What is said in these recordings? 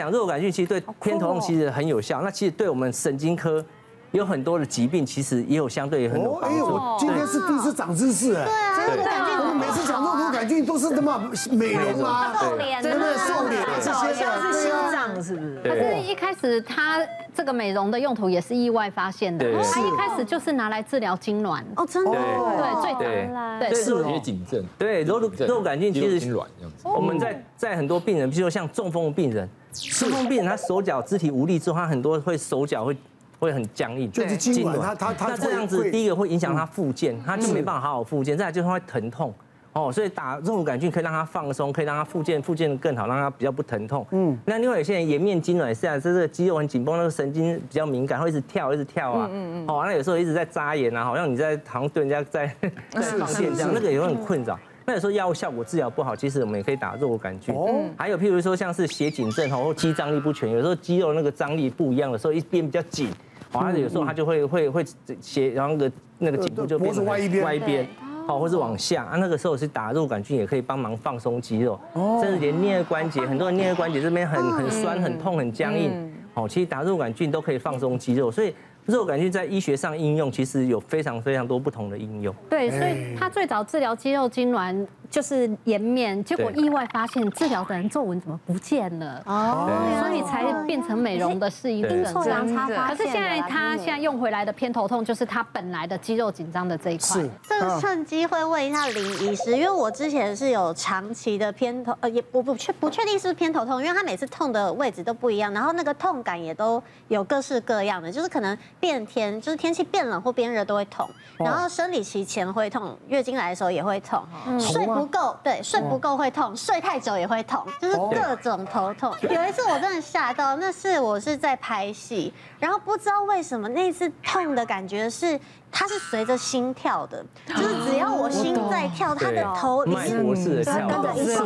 讲，肉杆菌其实对偏头痛其实很有效。那其实对我们神经科有很多的疾病，其实也有相对很有帮助。哎，我今天是第一次长知识哎。对啊，肉杆菌，我们每次讲肉毒杆菌都是什么美容啊，瘦脸，真的瘦脸这些的，是心脏是不是？可是一开始它这个美容的用途也是意外发现的，它一开始就是拿来治疗痉挛哦，真的，对，最早来，对，是些颈症，对，肉肉杆菌其实痙攣这样子。我们在在很多病人，比如说像中风病人，中风病人他手脚肢体无力之后，他很多会手脚会会很僵硬，就是痉挛，他他他那这样子，第一个会影响他复健，他就没办法好好复健，再来就是会疼痛。哦，所以打肉毒杆菌可以让他放松，可以让他复健，复健的更好，让他比较不疼痛。嗯，那另外有些人颜面痉挛也是啊，这个肌肉很紧绷，那个神经比较敏感，会一直跳，一直跳啊。嗯嗯。哦，那有时候一直在扎眼啊，好像你在好像对人家在在视线这样，那个也会很困扰。那有时候药物效果治疗不好，其实我们也可以打肉杆菌。哦。还有譬如说像是斜颈症或肌张力不全，有时候肌肉那个张力不一样的时候，一边比较紧，哦，那有时候它就会会会斜，然后那个那个颈部就变成歪一边。歪一边。好，或是往下啊，那个时候是打肉杆菌也可以帮忙放松肌肉，甚至连颞关节，很多人颞关节这边很很酸、很痛、很僵硬，哦，其实打肉杆菌都可以放松肌肉，所以。肉杆菌在医学上应用，其实有非常非常多不同的应用。对，所以它最早治疗肌肉痙攣就是颜面，结果意外发现治疗的人皱纹怎么不见了？哦，所以才变成美容的适应症。可是现在他现在用回来的偏头痛，就是他本来的肌肉紧张的这一块。是。这个趁机会问一下林医师，因为我之前是有长期的偏头，呃，也我不确不确定是不是偏头痛，因为他每次痛的位置都不一样，然后那个痛感也都有各式各样的，就是可能。变天就是天气变冷或变热都会痛，然后生理期前会痛，月经来的时候也会痛，睡不够，对，睡不够会痛，睡太久也会痛，就是各种头痛。有一次我真的吓到，那是我是在拍戏，然后不知道为什么那次痛的感觉是。它是随着心跳的，就是只要我心在跳，它的头也是跟着一起，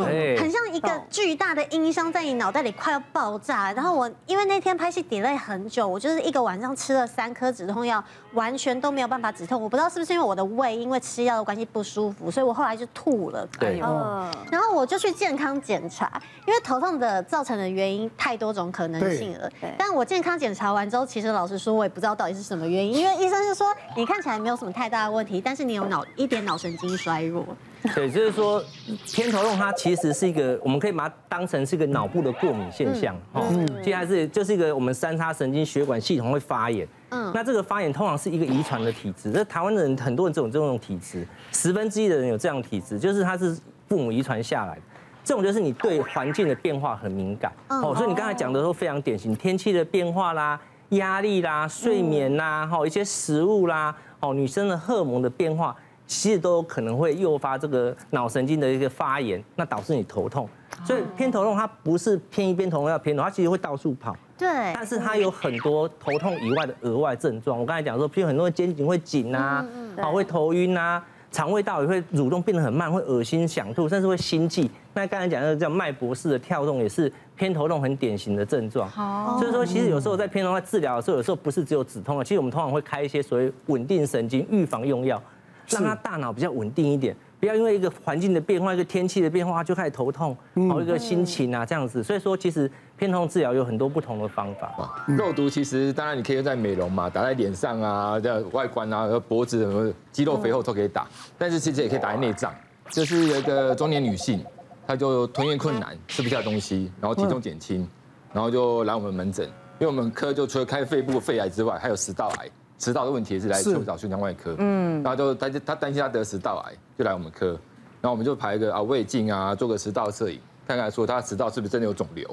很像一个巨大的音箱在你脑袋里快要爆炸。然后我因为那天拍戏 delay 很久，我就是一个晚上吃了三颗止痛药，完全都没有办法止痛。我不知道是不是因为我的胃因为吃药的关系不舒服，所以我后来就吐了。对，然后我就去健康检查，因为头痛的造成的原因太多种可能性了。但我健康检查完之后，其实老实说，我也不知道到底是什么原因，因为医生是说你看。看起来没有什么太大的问题，但是你有脑一点脑神经衰弱。对，就是说偏头痛它其实是一个，我们可以把它当成是一个脑部的过敏现象。嗯，接下来是就是一个我们三叉神经血管系统会发炎。嗯，那这个发炎通常是一个遗传的体质。这台湾的人很多人这种这种体质，十分之一的人有这样的体质，就是它是父母遗传下来的。这种就是你对环境的变化很敏感。哦，所以你刚才讲的都非常典型，天气的变化啦。压力啦、睡眠啦、哈一些食物啦、哦女生的荷尔蒙的变化，其实都有可能会诱发这个脑神经的一个发炎，那导致你头痛。所以偏头痛它不是偏一边头痛要偏头，它其实会到处跑。对。但是它有很多头痛以外的额外症状。我刚才讲说，譬如很多人肩颈会紧啊，啊会头晕啊，肠胃道也会蠕动变得很慢，会恶心想吐，甚至会心悸。那刚才讲的叫脉搏式的跳动，也是偏头痛很典型的症状。哦，所以说其实有时候在偏头痛治疗的时候，有时候不是只有止痛的，其实我们通常会开一些所谓稳定神经预防用药，让他大脑比较稳定一点，不要因为一个环境的变化、一个天气的变化就开始头痛，好一个心情啊这样子。所以说其实偏头痛治疗有很多不同的方法。肉毒其实当然你可以用在美容嘛，打在脸上啊，在外观啊，脖子什么肌肉肥厚都可以打，但是其实也可以打在内脏，就是有一个中年女性。她就吞咽困难，吃不下东西，然后体重减轻，然后就来我们门诊，因为我们科就除了开肺部肺癌之外，还有食道癌，食道的问题是来找胸腔外科，嗯，然后就他就他担心他得食道癌，就来我们科，然后我们就排一个啊胃镜啊，做个食道摄影，看看说他食道是不是真的有肿瘤，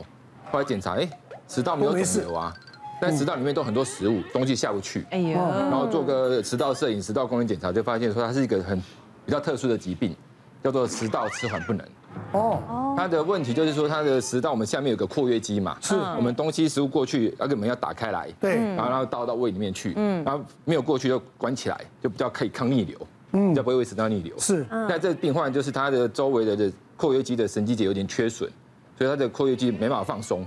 后来检查，哎，食道没有肿瘤啊，但食道里面都很多食物，东西下不去，哎呀，然后做个食道摄影、食道功能检查，就发现说他是一个很比较特殊的疾病，叫做食道迟缓不能。哦，他的问题就是说，他的食道我们下面有个括约肌嘛，是。我们东西食物过去，要给我们要打开来，对，然后然后倒到胃里面去，嗯，然后没有过去就关起来，就比较可以抗逆流，嗯，比较不会胃食道逆流。是，那这个病患就是他的周围的的括约肌的神经节有点缺损，所以他的括约肌没办法放松，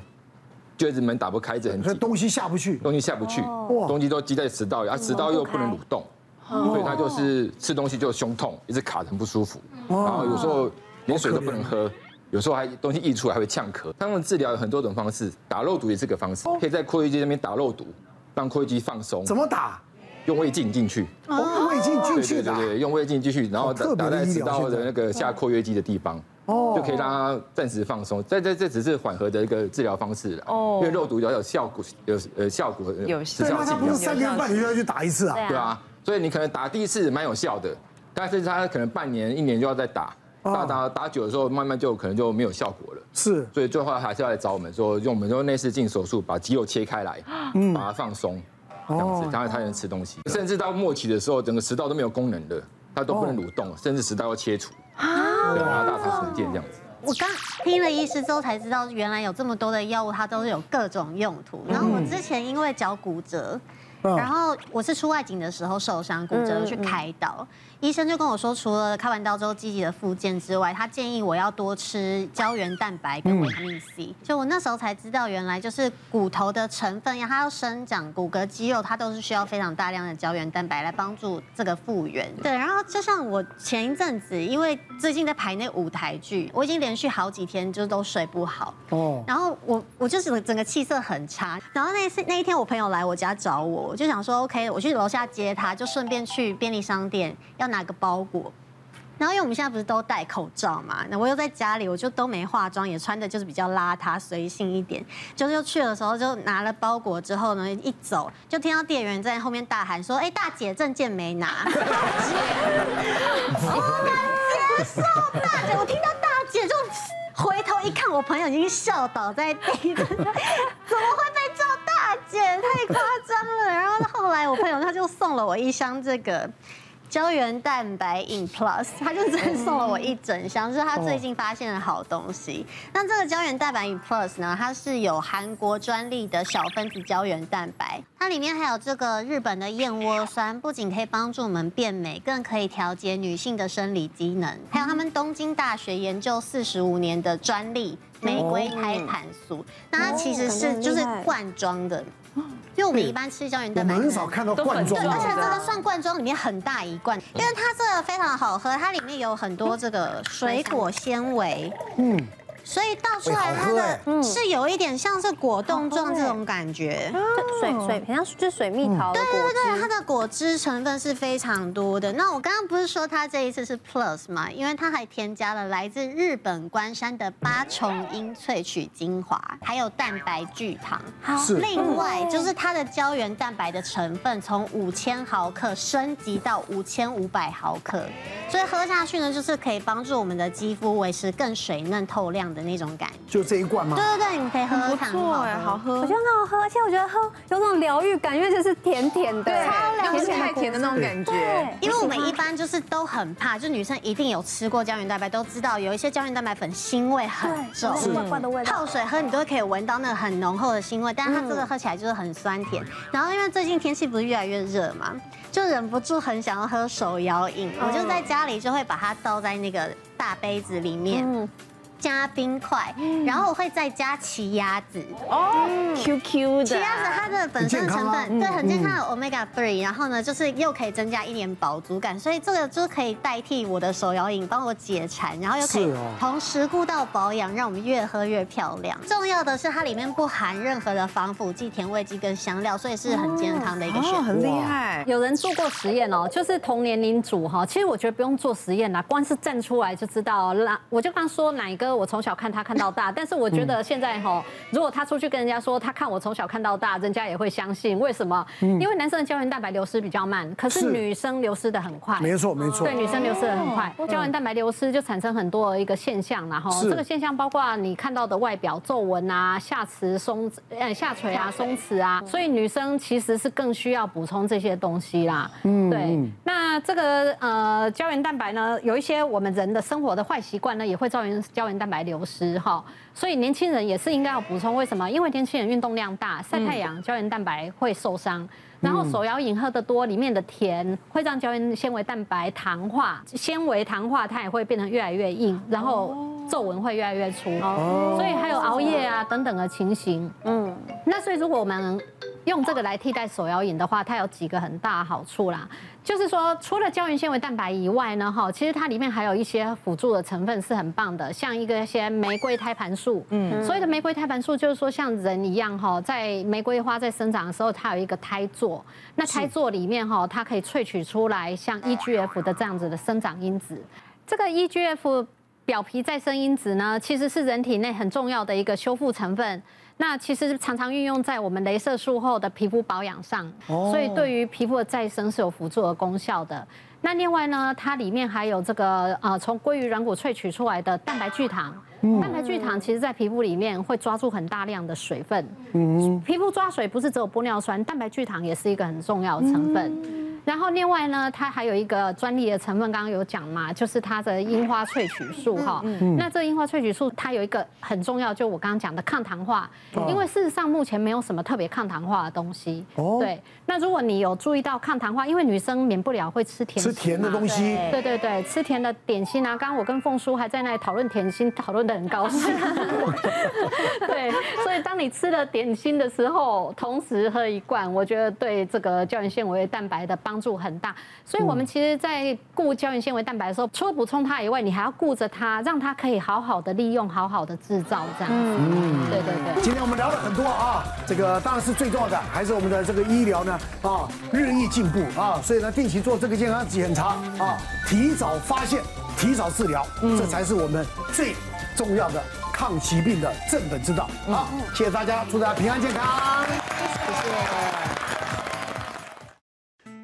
就一直门打不开，一直很紧，东西下不去，东西下不去，东西都积在食道里，啊，食道又不能蠕动，所以他就是吃东西就胸痛，一直卡得很不舒服，然后有时候。连水都不能喝，有时候还东西溢出来还会呛咳。他们治疗有很多种方式，打肉毒也是个方式，可以在括约肌那边打肉毒，让括约肌放松。怎么打？用胃镜进去。哦，胃镜进去的。对对对，用胃镜进去，然后打在食道的那个下括约肌的地方。哦，就可以让它暂时放松。这这这只是缓和的一个治疗方式了。哦，因为肉毒要有效果，有呃效果，有时效性。不是三年半你就要去打一次啊？对啊，所以你可能打第一次蛮有效的，但是它可能半年、一年就要再打。打打打久的时候，慢慢就可能就没有效果了。是，所以最后还是要来找我们说，用我们说内视镜手术把肌肉切开来，嗯把它放松，这样子，当然它才能吃东西。甚至到末期的时候，整个食道都没有功能的，它都不能蠕动，甚至食道要切除。啊，对，然后大肠重建这样子。我刚听了医师之后才知道，原来有这么多的药物，它都是有各种用途。然后我之前因为脚骨折，然后我是出外景的时候受伤骨折去开刀。医生就跟我说，除了开完刀之后积极的复健之外，他建议我要多吃胶原蛋白跟维他命 C。就我那时候才知道，原来就是骨头的成分呀，它要生长骨骼肌肉，它都是需要非常大量的胶原蛋白来帮助这个复原。对，然后就像我前一阵子，因为最近在排那舞台剧，我已经连续好几天就都睡不好。哦。然后我我就是整个气色很差。然后那次那一天，我朋友来我家找我，我就想说，OK，我去楼下接他，就顺便去便利商店要拿个包裹，然后因为我们现在不是都戴口罩嘛，那我又在家里，我就都没化妆，也穿的就是比较邋遢随性一点，就是又去的时候就拿了包裹之后呢，一走就听到店员在后面大喊说：“哎，大姐证件没拿。”大姐，我难接受，大姐，我听到大姐就回头一看，我朋友已经笑倒在地，怎么会被叫大姐？太夸张了。然后后来我朋友他就送了我一箱这个。胶原蛋白 in plus，他就真送了我一整箱，就是他最近发现的好东西。那这个胶原蛋白 in plus 呢，它是有韩国专利的小分子胶原蛋白，它里面还有这个日本的燕窝酸，不仅可以帮助我们变美，更可以调节女性的生理机能。还有他们东京大学研究四十五年的专利玫瑰胎盘素，那它其实是就是罐装的。因为我们一般吃胶原蛋白，我们很少看到罐装，而且这个算罐装里面很大一罐，因为它这个非常好喝，它里面有很多这个水果纤维，嗯。所以倒出来它的是有一点像是果冻状这种感觉，水水好像是水蜜桃。对对对，它的果汁成分是非常多的。那我刚刚不是说它这一次是 Plus 嘛？因为它还添加了来自日本关山的八重樱萃取精华，还有蛋白聚糖。好。另外就是它的胶原蛋白的成分从五千毫克升级到五千五百毫克，所以喝下去呢，就是可以帮助我们的肌肤维持更水嫩透亮的那种感觉，就这一罐吗？对对对，你可以喝喝看，不错哎，好喝，我觉得很好喝，而且我觉得喝有种疗愈感，因为就是甜甜的，对，甜甜太甜的那种感觉。因为我们一般就是都很怕，就女生一定有吃过胶原蛋白，都知道有一些胶原蛋白粉腥味很重，泡水喝你都可以闻到那个很浓厚的腥味，但是它这个喝起来就是很酸甜。然后因为最近天气不是越来越热嘛，就忍不住很想要喝手摇饮，我就在家里就会把它倒在那个大杯子里面。加冰块，然后我会再加奇亚籽哦，Q Q 的奇亚籽，它的本身的成分对很健康，的 Omega Three，然后呢就是又可以增加一点饱足感，所以这个就可以代替我的手摇饮，帮我解馋，然后又可以同时顾到保养，让我们越喝越漂亮。重要的是它里面不含任何的防腐剂、甜味剂跟香料，所以是很健康的一个选择。很厉害，有人做过实验哦，就是同年龄组哈，其实我觉得不用做实验啦，光是站出来就知道。那我就刚说哪一个。我从小看他看到大，但是我觉得现在哈，如果他出去跟人家说他看我从小看到大，人家也会相信。为什么？因为男生的胶原蛋白流失比较慢，可是女生流失的很快。没错，没错。对，女生流失的很快，胶原蛋白流失就产生很多一个现象，然后这个现象包括你看到的外表皱纹啊、下垂松呃下垂啊、松弛啊，所以女生其实是更需要补充这些东西啦。嗯，对。那这个呃胶原蛋白呢，有一些我们人的生活的坏习惯呢，也会造成胶原蛋白流失哈，所以年轻人也是应该要补充。为什么？因为年轻人运动量大，晒太阳，胶原蛋白会受伤。然后手摇饮喝得多，里面的甜会让胶原纤维蛋白糖化，纤维糖化它也会变得越来越硬，然后皱纹会越来越粗。所以还有熬夜啊等等的情形。嗯，那所以如果我们用这个来替代手摇饮的话，它有几个很大的好处啦。就是说，除了胶原纤维蛋白以外呢，哈，其实它里面还有一些辅助的成分是很棒的，像一个一些玫瑰胎盘素。嗯，所谓的玫瑰胎盘素就是说，像人一样哈，在玫瑰花在生长的时候，它有一个胎座，那胎座里面哈，它可以萃取出来像 EGF 的这样子的生长因子。这个 EGF 表皮再生因子呢，其实是人体内很重要的一个修复成分。那其实常常运用在我们镭射术后的皮肤保养上，所以对于皮肤的再生是有辅助的功效的。那另外呢，它里面还有这个呃，从鲑鱼软骨萃取出来的蛋白聚糖。蛋白聚糖其实在皮肤里面会抓住很大量的水分。嗯，皮肤抓水不是只有玻尿酸，蛋白聚糖也是一个很重要的成分。然后另外呢，它还有一个专利的成分，刚刚有讲嘛，就是它的樱花萃取素哈。那这樱花萃取素它有一个很重要，就我刚刚讲的抗糖化，因为事实上目前没有什么特别抗糖化的东西。哦对。那如果你有注意到抗糖化，因为女生免不了会吃甜吃甜的东西。对对对，吃甜的点心啊。刚刚我跟凤叔还在那里讨论甜心，讨论的很高兴。对，所以当你吃了点心的时候，同时喝一罐，我觉得对这个胶原纤维蛋白的帮。帮助很大，所以我们其实，在顾胶原纤维蛋白的时候，除了补充它以外，你还要顾着它，让它可以好好的利用，好好的制造这样子。嗯，对对对。今天我们聊了很多啊，这个当然是最重要的，还是我们的这个医疗呢啊，日益进步啊，所以呢，定期做这个健康检查啊，提早发现，提早治疗，这才是我们最重要的抗疾病的正本之道。好，谢谢大家，祝大家平安健康。谢谢。